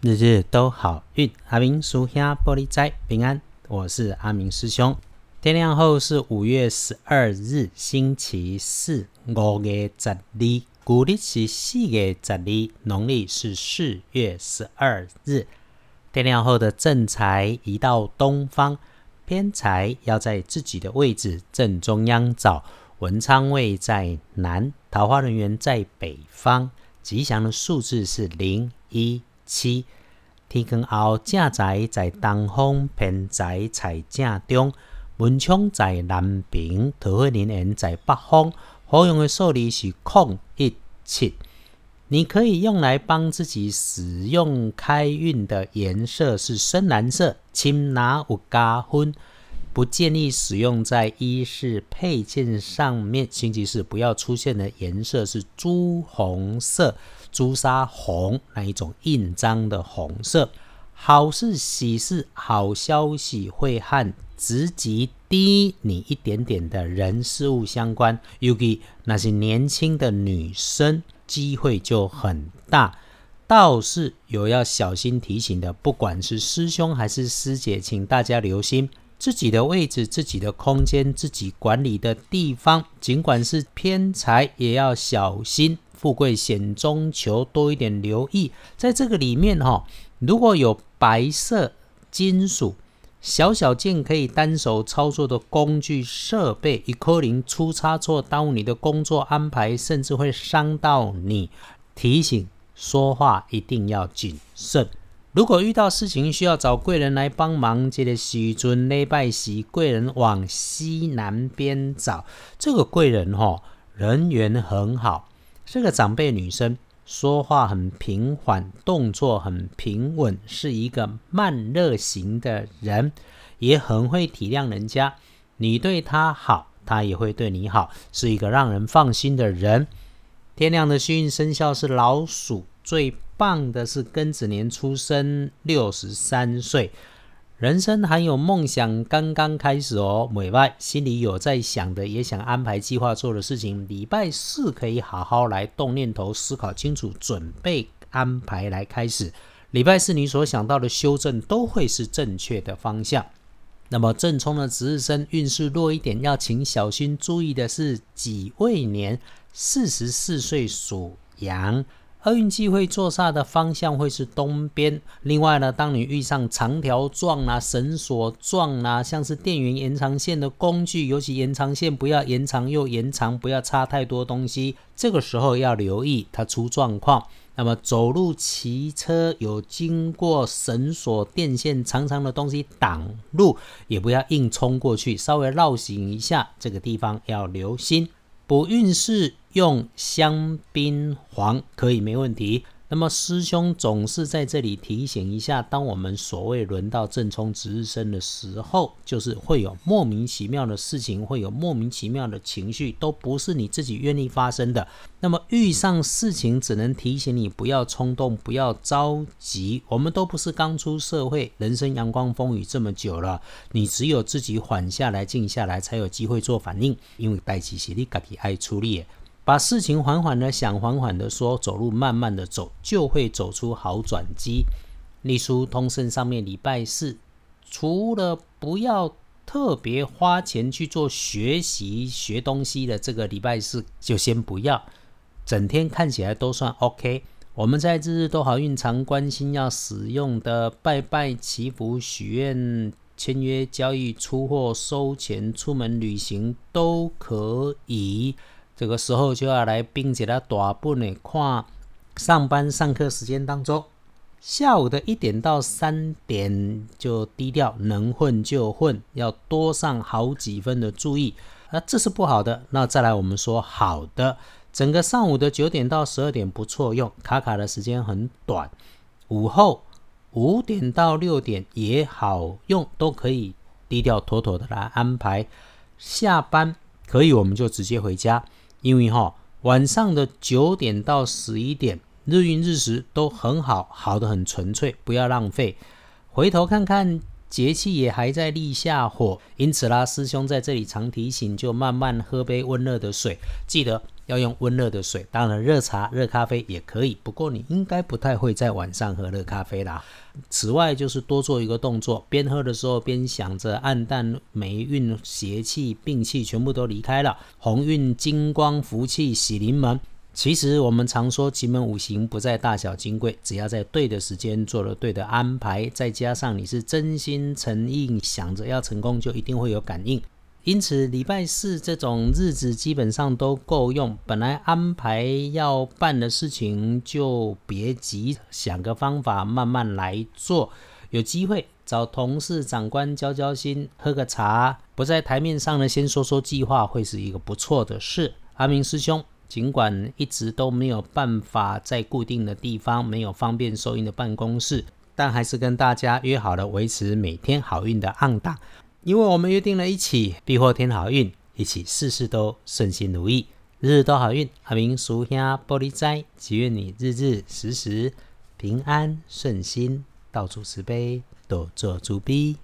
日日都好运。阿明属下玻璃斋平安，我是阿明师兄。天亮后是五月十二日，星期四，五月十二，古历是四月十二，农历是四月十二日。天亮后的正财移到东方，偏财要在自己的位置正中央找。文昌位在南，桃花人员在北方。吉祥的数字是零一七。天光后正宅在东方，偏财在正中。文昌在南平，桃花人员在北方。好用的数字是空一七。你可以用来帮自己使用开运的颜色是深蓝色，青拿有加分。不建议使用在衣饰配件上面。星期四不要出现的颜色是朱红色、朱砂红那一种印章的红色。好事喜事好消息会和职级低你一点点的人事物相关，尤其那些年轻的女生，机会就很大。倒是有要小心提醒的，不管是师兄还是师姐，请大家留心。自己的位置、自己的空间、自己管理的地方，尽管是偏财，也要小心。富贵险中求，多一点留意。在这个里面哈，如果有白色金属小小件可以单手操作的工具设备，一颗零出差错，耽误你的工作安排，甚至会伤到你。提醒说话一定要谨慎。如果遇到事情需要找贵人来帮忙，这个时尊礼拜四贵人往西南边找。这个贵人哈，人缘很好，是个长辈女生，说话很平缓，动作很平稳，是一个慢热型的人，也很会体谅人家。你对她好，她也会对你好，是一个让人放心的人。天亮的幸运生肖是老鼠，最。棒的是庚子年出生，六十三岁，人生还有梦想，刚刚开始哦。每外心里有在想的，也想安排计划做的事情，礼拜四可以好好来动念头，思考清楚，准备安排来开始。礼拜四你所想到的修正都会是正确的方向。那么正冲的值日生运势弱一点，要请小心注意的是己未年，四十四岁属羊。厄运机会坐煞的方向会是东边。另外呢，当你遇上长条状啊、绳索状啊，像是电源延长线的工具，尤其延长线不要延长又延长，不要插太多东西。这个时候要留意它出状况。那么走路、骑车有经过绳索、电线长长的东西挡路，也不要硬冲过去，稍微绕行一下，这个地方要留心。补运势用香槟黄可以没问题。那么师兄总是在这里提醒一下：当我们所谓轮到正冲值日生的时候，就是会有莫名其妙的事情，会有莫名其妙的情绪，都不是你自己愿意发生的。那么遇上事情，只能提醒你不要冲动，不要着急。我们都不是刚出社会，人生阳光风雨这么久了，你只有自己缓下来、静下来，才有机会做反应。因为代际是你自己爱处理。把事情缓缓的想，缓缓的说，走路慢慢的走，就会走出好转机。隶书通胜上面礼拜四，除了不要特别花钱去做学习学东西的这个礼拜四，就先不要。整天看起来都算 OK。我们在日日都好运常关心要使用的拜拜祈福许愿签约交易出货收钱出门旅行都可以。这个时候就要来并且他大本的看上班上课时间当中，下午的一点到三点就低调，能混就混，要多上好几分的注意。那这是不好的。那再来我们说好的，整个上午的九点到十二点不错用，卡卡的时间很短。午后五点到六点也好用，都可以低调妥妥的来安排。下班可以我们就直接回家。因为哈，晚上的九点到十一点，日运日食都很好，好的很纯粹，不要浪费。回头看看节气也还在立夏火，因此啦，师兄在这里常提醒，就慢慢喝杯温热的水，记得要用温热的水。当然，热茶、热咖啡也可以，不过你应该不太会在晚上喝热咖啡啦。此外，就是多做一个动作，边喝的时候边想着暗淡霉运、邪气、病气全部都离开了，鸿运、金光、福气喜临门。其实我们常说奇门五行不在大小金贵，只要在对的时间做了对的安排，再加上你是真心诚意想着要成功，就一定会有感应。因此礼拜四这种日子基本上都够用。本来安排要办的事情就别急，想个方法慢慢来做。有机会找同事长官交交心，喝个茶，不在台面上呢，先说说计划，会是一个不错的事。阿明师兄。尽管一直都没有办法在固定的地方，没有方便收音的办公室，但还是跟大家约好了维持每天好运的暗档，因为我们约定了一起必获天好运，一起事事都顺心如意，日日都好运。阿明属下玻璃斋，祈愿你日日时时平安顺心，到处慈悲，多做主逼。